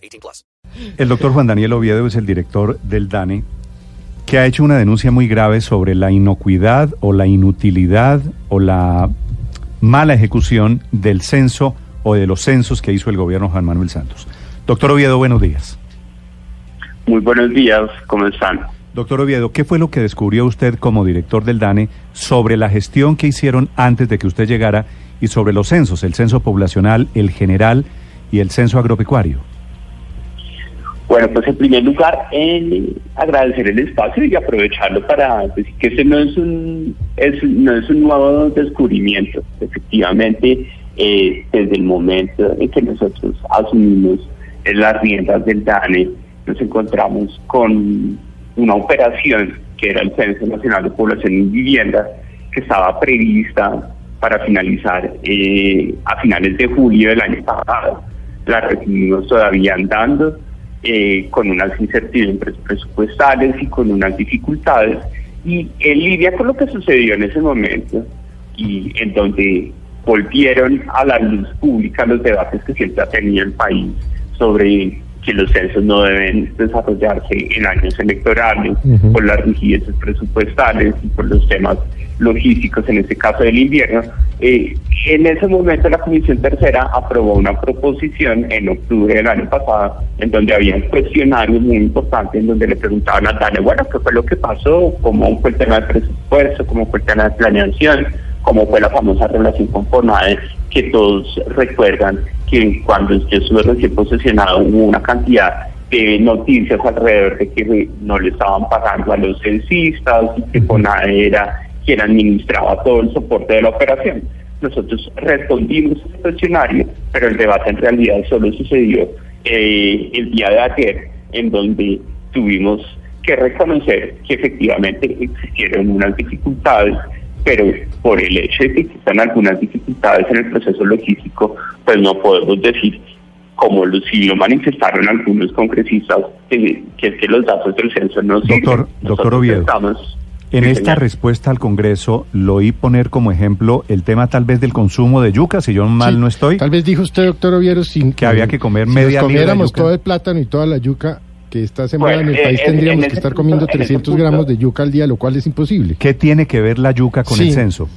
18 plus. El doctor Juan Daniel Oviedo es el director del DANE que ha hecho una denuncia muy grave sobre la inocuidad o la inutilidad o la mala ejecución del censo o de los censos que hizo el gobierno Juan Manuel Santos. Doctor Oviedo, buenos días. Muy buenos días, ¿cómo están? Doctor Oviedo, ¿qué fue lo que descubrió usted como director del DANE sobre la gestión que hicieron antes de que usted llegara y sobre los censos, el censo poblacional, el general y el censo agropecuario? Bueno, pues en primer lugar, agradecer el espacio y aprovecharlo para decir que este no es un, no es un nuevo descubrimiento. Efectivamente, eh, desde el momento en que nosotros asumimos las riendas del DANE, nos encontramos con una operación que era el Censo Nacional de Población y Vivienda, que estaba prevista para finalizar eh, a finales de julio del año pasado. La recibimos todavía andando, eh, con unas incertidumbres presupuestales y con unas dificultades. Y en lidia con lo que sucedió en ese momento y en donde volvieron a la luz pública los debates que siempre ha tenido el país sobre que los censos no deben desarrollarse en años electorales por las rigideces presupuestales y por los temas logísticos, en este caso del invierno. Eh, en ese momento la Comisión Tercera aprobó una proposición en octubre del año pasado en donde había un cuestionario muy importante en donde le preguntaban a Tane, bueno, ¿qué fue lo que pasó? ¿Cómo fue el tema del presupuesto? ¿Cómo fue el tema de planeación? ¿Cómo fue la famosa relación con FONADE que todos recuerdan que cuando yo estuve recién posesionado hubo una cantidad de noticias alrededor de que no le estaban pagando a los censistas que FONADE era quien administraba todo el soporte de la operación. Nosotros respondimos a ese cuestionario, pero el debate en realidad solo sucedió eh, el día de ayer, en donde tuvimos que reconocer que efectivamente existieron unas dificultades pero por el hecho de que existan algunas dificultades en el proceso logístico, pues no podemos decir, como lo, si lo manifestaron algunos congresistas, que, es que los datos del censo no Doctor, doctor Oviedo, en esta respuesta al Congreso lo oí poner como ejemplo el tema tal vez del consumo de yuca, si yo mal no estoy. Tal vez dijo usted, doctor Oviedo, sin que, había que comer si media Si comiéramos todo el plátano y toda la yuca, que está sembrada en el país, tendríamos que estar comiendo 300 gramos de yuca al día, lo cual es imposible. ¿Qué tiene que ver la yuca con el censo?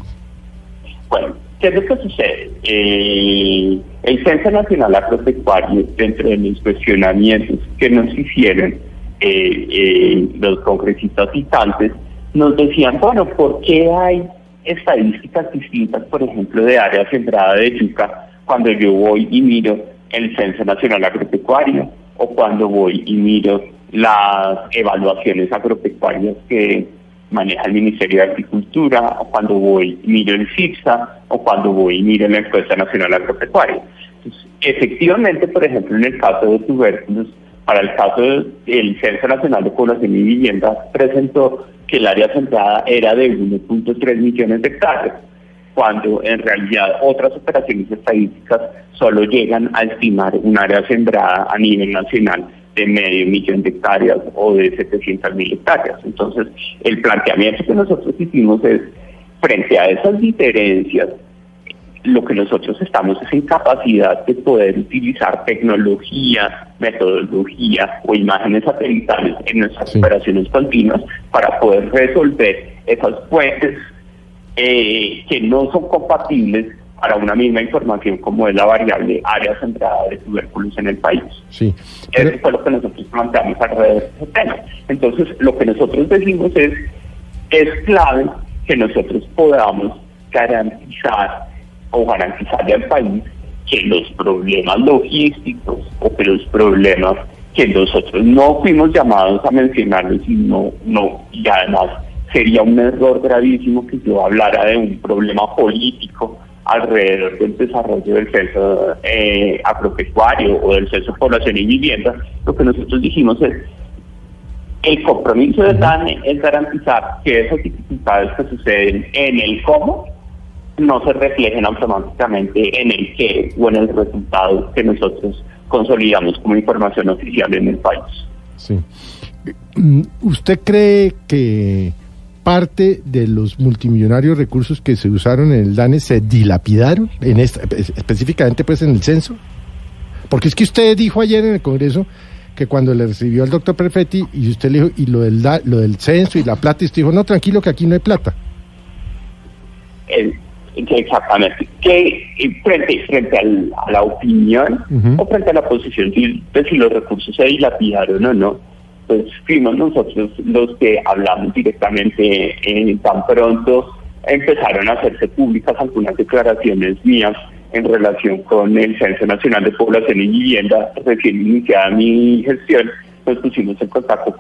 Bueno, ¿qué es lo que sucede? Eh, el Censo Nacional Agropecuario, dentro de los cuestionamientos que nos hicieron eh, eh, los congresistas citantes, nos decían, bueno, ¿por qué hay estadísticas distintas, por ejemplo, de área sembrada de yuca cuando yo voy y miro el Censo Nacional Agropecuario? o cuando voy y miro las evaluaciones agropecuarias que maneja el Ministerio de Agricultura, o cuando voy y miro el CIPSA, o cuando voy y miro la encuesta nacional agropecuaria. efectivamente, por ejemplo, en el caso de tubérculos, para el caso del Censo Nacional de Población y Vivienda, presentó que el área centrada era de 1.3 millones de hectáreas cuando en realidad otras operaciones estadísticas solo llegan a estimar un área sembrada a nivel nacional de medio millón de hectáreas o de 700 mil hectáreas. Entonces, el planteamiento que nosotros hicimos es, frente a esas diferencias, lo que nosotros estamos es en capacidad de poder utilizar tecnología, metodología o imágenes satelitales en nuestras operaciones continuas para poder resolver esas fuentes eh, que no son compatibles para una misma información como es la variable área centrada de tubérculos en el país. Sí. Eso fue lo que nosotros planteamos alrededor de ese tema. Entonces, lo que nosotros decimos es, es clave que nosotros podamos garantizar o garantizarle al país que los problemas logísticos o que los problemas que nosotros no fuimos llamados a mencionarlos y no, no, y además sería un error gravísimo que yo hablara de un problema político alrededor del desarrollo del censo eh, agropecuario o del censo población y vivienda, lo que nosotros dijimos es el compromiso de DANE es garantizar que esas dificultades que suceden en el cómo no se reflejen automáticamente en el qué o en el resultado que nosotros consolidamos como información oficial en el país. Sí. Mm, ¿Usted cree que parte de los multimillonarios recursos que se usaron en el DANE se dilapidaron, en esta, específicamente pues en el censo? Porque es que usted dijo ayer en el Congreso que cuando le recibió al doctor Perfetti y usted le dijo, y lo del, lo del censo y la plata, y usted dijo, no, tranquilo que aquí no hay plata. Exactamente. Que frente, frente a la opinión o frente a la posición de si los recursos se dilapidaron o no, pues fuimos nosotros los que hablamos directamente en tan pronto empezaron a hacerse públicas algunas declaraciones mías en relación con el Censo Nacional de Población y Vivienda, recién iniciada mi gestión, nos pusimos en contacto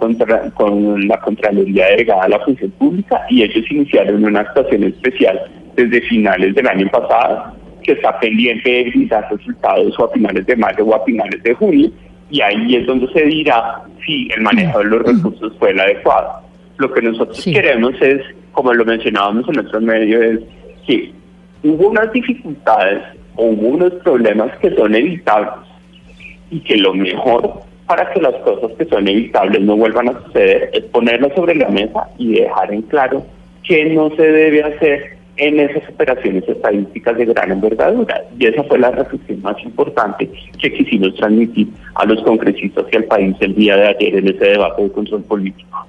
con la Contraloría Delegada de la Función Pública y ellos iniciaron una actuación especial desde finales del año pasado, que está pendiente de dar resultados o a finales de mayo o a finales de junio, y ahí es donde se dirá si el manejo de los recursos fue el adecuado. Lo que nosotros queremos es, como lo mencionábamos en nuestro medio, es que hubo unas dificultades o hubo unos problemas que son evitables y que lo mejor para que las cosas que son evitables no vuelvan a suceder es ponerlo sobre la mesa y dejar en claro qué no se debe hacer en esas operaciones estadísticas de gran envergadura. Y esa fue la reflexión más importante que quisimos transmitir a los congresistas y al país el día de ayer en ese debate de control político.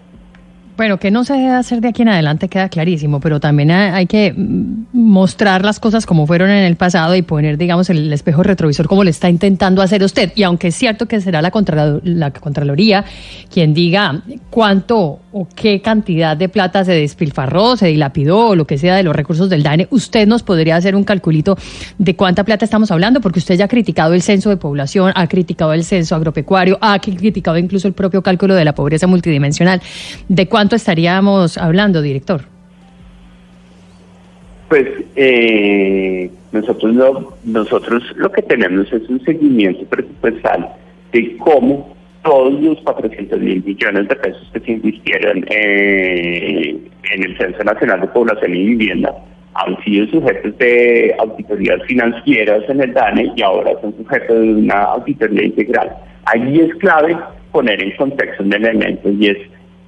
Bueno, que no se debe hacer de aquí en adelante queda clarísimo, pero también hay que mm, mostrar las cosas como fueron en el pasado y poner, digamos, el espejo retrovisor como le está intentando hacer usted. Y aunque es cierto que será la, la Contraloría quien diga cuánto o qué cantidad de plata se despilfarró, se dilapidó o lo que sea de los recursos del DANE, usted nos podría hacer un calculito de cuánta plata estamos hablando, porque usted ya ha criticado el censo de población, ha criticado el censo agropecuario, ha criticado incluso el propio cálculo de la pobreza multidimensional. ¿De cuánto estaríamos hablando, director? Pues eh, nosotros nosotros lo que tenemos es un seguimiento presupuestal de cómo todos los 400 mil millones de pesos que se invirtieron eh, en el Censo Nacional de Población y Vivienda han sido sujetos de auditorías financieras en el DANE y ahora son sujetos de una auditoría integral. Allí es clave poner en contexto un elemento y es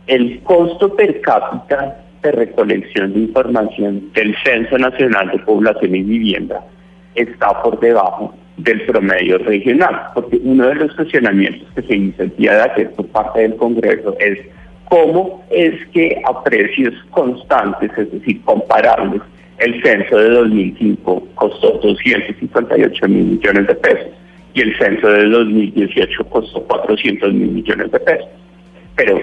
el costo per cápita de recolección de información del Censo Nacional de Población y Vivienda está por debajo del promedio regional, porque uno de los cuestionamientos que se hizo el día de ayer por parte del Congreso es cómo es que a precios constantes, es decir, comparables, el censo de 2005 costó 258 mil millones de pesos y el censo de 2018 costó 400 mil millones de pesos. Pero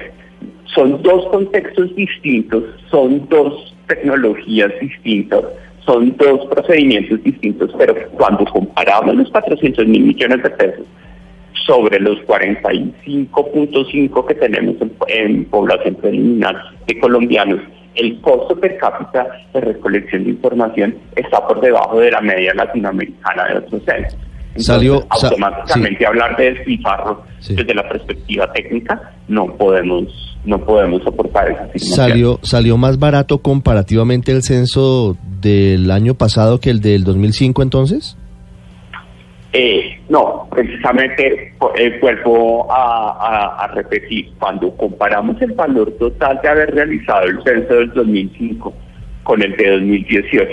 son dos contextos distintos, son dos tecnologías distintas, son dos procedimientos distintos, pero cuando comparamos los 400 mil millones de pesos sobre los 45.5 que tenemos en, población preliminar de colombianos, el costo per cápita de recolección de información está por debajo de la media latinoamericana de otros centros. Salió, automáticamente hablar de despilfarro desde la perspectiva técnica no podemos no podemos soportar esa Salió, ¿Salió más barato comparativamente el censo del año pasado que el del 2005 entonces? Eh, no, precisamente eh, vuelvo a, repetir, cuando comparamos el valor total de haber realizado el censo del 2005 con el de 2018,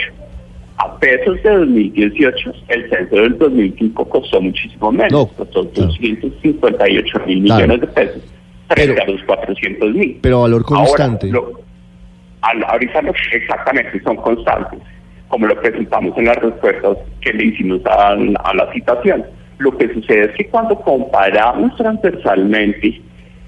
a pesos de 2018, el censo del 2005 costó muchísimo menos, costó 258 mil millones de pesos frente a los 400 mil. Pero valor constante. ahorita exactamente son constantes, como lo presentamos en las respuestas que le hicimos a, la citación. Lo que sucede es que cuando comparamos transversalmente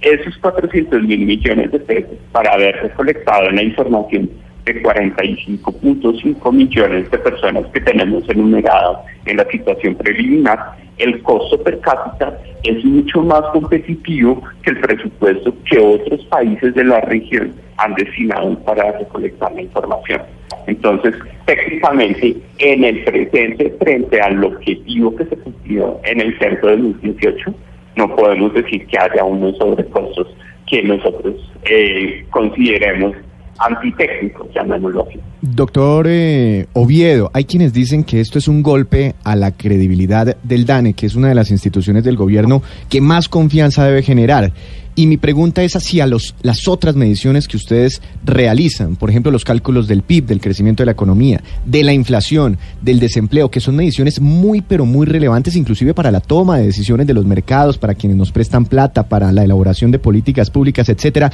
esos 400 mil millones de pesos para haber recolectado la información de 45.5 millones de personas que tenemos enumeradas en la situación preliminar, el costo per cápita es mucho más competitivo que el presupuesto que otros países de la región han destinado para recolectar la información. Entonces, técnicamente, en el presente, frente al objetivo que se cumplió en el centro de 2018, no podemos decir que haya unos sobrecostos que nosotros eh, consideremos antitécnicos, llamémoslo. Doctor eh, Oviedo, hay quienes dicen que esto es un golpe a la credibilidad del DANE, que es una de las instituciones del gobierno que más confianza debe generar. Y mi pregunta es hacia los, las otras mediciones que ustedes realizan, por ejemplo, los cálculos del PIB, del crecimiento de la economía, de la inflación, del desempleo, que son mediciones muy, pero muy relevantes, inclusive para la toma de decisiones de los mercados, para quienes nos prestan plata, para la elaboración de políticas públicas, etcétera.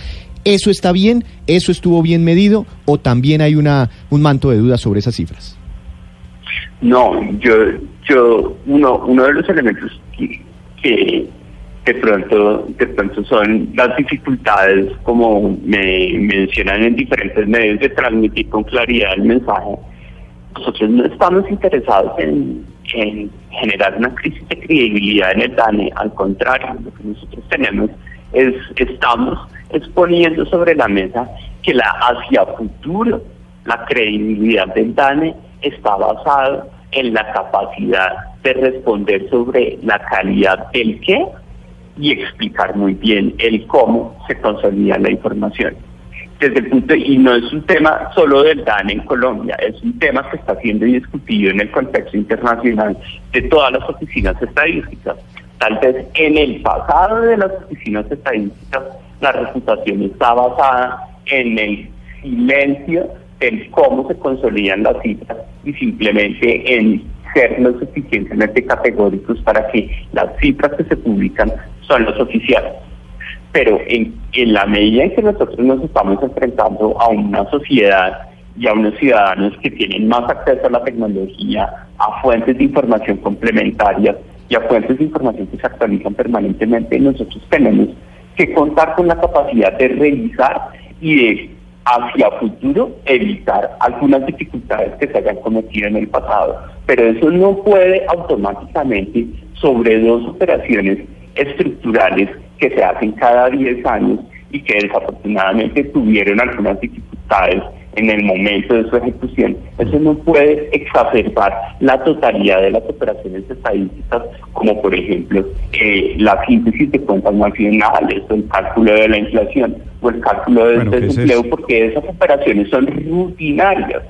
¿Eso está bien? ¿Eso estuvo bien medido? ¿O también hay una, un manto de dudas sobre esas cifras? No, yo, yo uno, uno de los elementos que, que de pronto, de pronto son las dificultades, como me mencionan en diferentes medios, de transmitir con claridad el mensaje. Nosotros no estamos interesados en, en generar una crisis de credibilidad en el DANE, al contrario, lo que nosotros tenemos es, estamos exponiendo sobre la mesa que la hacia futuro, la credibilidad del DANE está basada en la capacidad de responder sobre la calidad del qué y explicar muy bien el cómo se consolida la información. Desde el punto, y no es un tema solo del DANE en Colombia, es un tema que está siendo discutido en el contexto internacional de todas las oficinas estadísticas. Tal vez en el pasado de las oficinas estadísticas la reputación está basada en el silencio del cómo se consolidan las cifras y simplemente en ser lo suficientemente categóricos para que las cifras que se publican son los oficiales. Pero en, en la medida en que nosotros nos estamos enfrentando a una sociedad y a unos ciudadanos que tienen más acceso a la tecnología, a fuentes de información complementarias y a fuentes de información que se actualizan permanentemente, nosotros tenemos que contar con la capacidad de revisar y de hacia futuro evitar algunas dificultades que se hayan cometido en el pasado. Pero eso no puede automáticamente sobre dos operaciones estructurales que se hacen cada 10 años y que desafortunadamente tuvieron algunas dificultades en el momento de su ejecución. Eso no puede exacerbar la totalidad de las operaciones estadísticas, como por ejemplo eh, la síntesis de cuentas nacionales, o el cálculo de la inflación, o el cálculo del desempleo, porque esas operaciones son rutinarias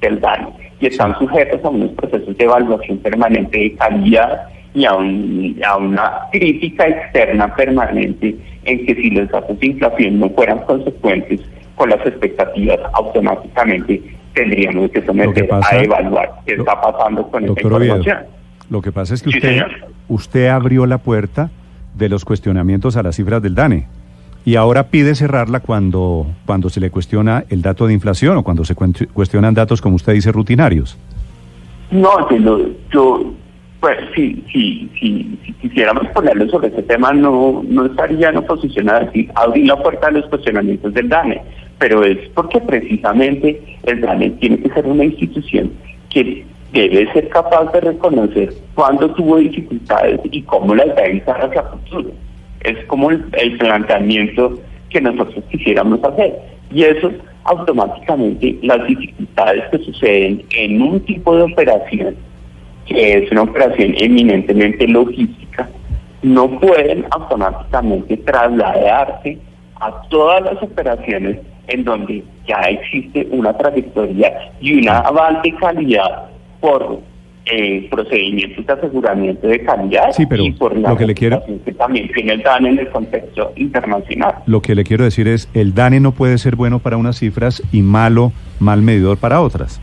del daño y están sujetas a unos procesos de evaluación permanente de calidad y a, a una crítica externa permanente en que si los datos de inflación no fueran consecuentes con las expectativas, automáticamente tendríamos que someter a evaluar qué está pasando con esta información. lo que pasa es que usted, usted abrió la puerta de los cuestionamientos a las cifras del DANE y ahora pide cerrarla cuando, cuando se le cuestiona el dato de inflación o cuando se cuestionan datos, como usted dice, rutinarios. No, yo, yo pues si, si, si, si, quisiéramos ponerlo sobre ese tema, no, no estaría en oposición a decir, abrir la puerta a los cuestionamientos del DANE, pero es porque precisamente el DANE tiene que ser una institución que debe ser capaz de reconocer cuándo tuvo dificultades y cómo las va a evitar hacia futuro. Es como el, el planteamiento que nosotros quisiéramos hacer. Y eso automáticamente las dificultades que suceden en un tipo de operación que es una operación eminentemente logística, no pueden automáticamente trasladarse a todas las operaciones en donde ya existe una trayectoria y una aval de calidad por eh, procedimientos de aseguramiento de calidad sí, pero y por la lo que le quiero que también tiene el DANE en el contexto internacional. Lo que le quiero decir es, el DANE no puede ser bueno para unas cifras y malo, mal medidor para otras.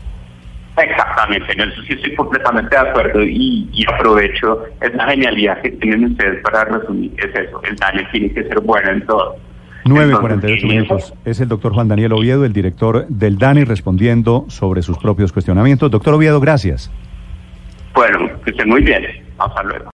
Exactamente, en eso sí estoy completamente de acuerdo y, aprovecho esa genialidad que tienen ustedes para resumir, es eso, el daño tiene que ser bueno en todo. 9.48 minutos. Es el doctor Juan Daniel Oviedo, el director del DANI, respondiendo sobre sus propios cuestionamientos. Doctor Oviedo, gracias. Bueno, que estén muy bien. Hasta luego.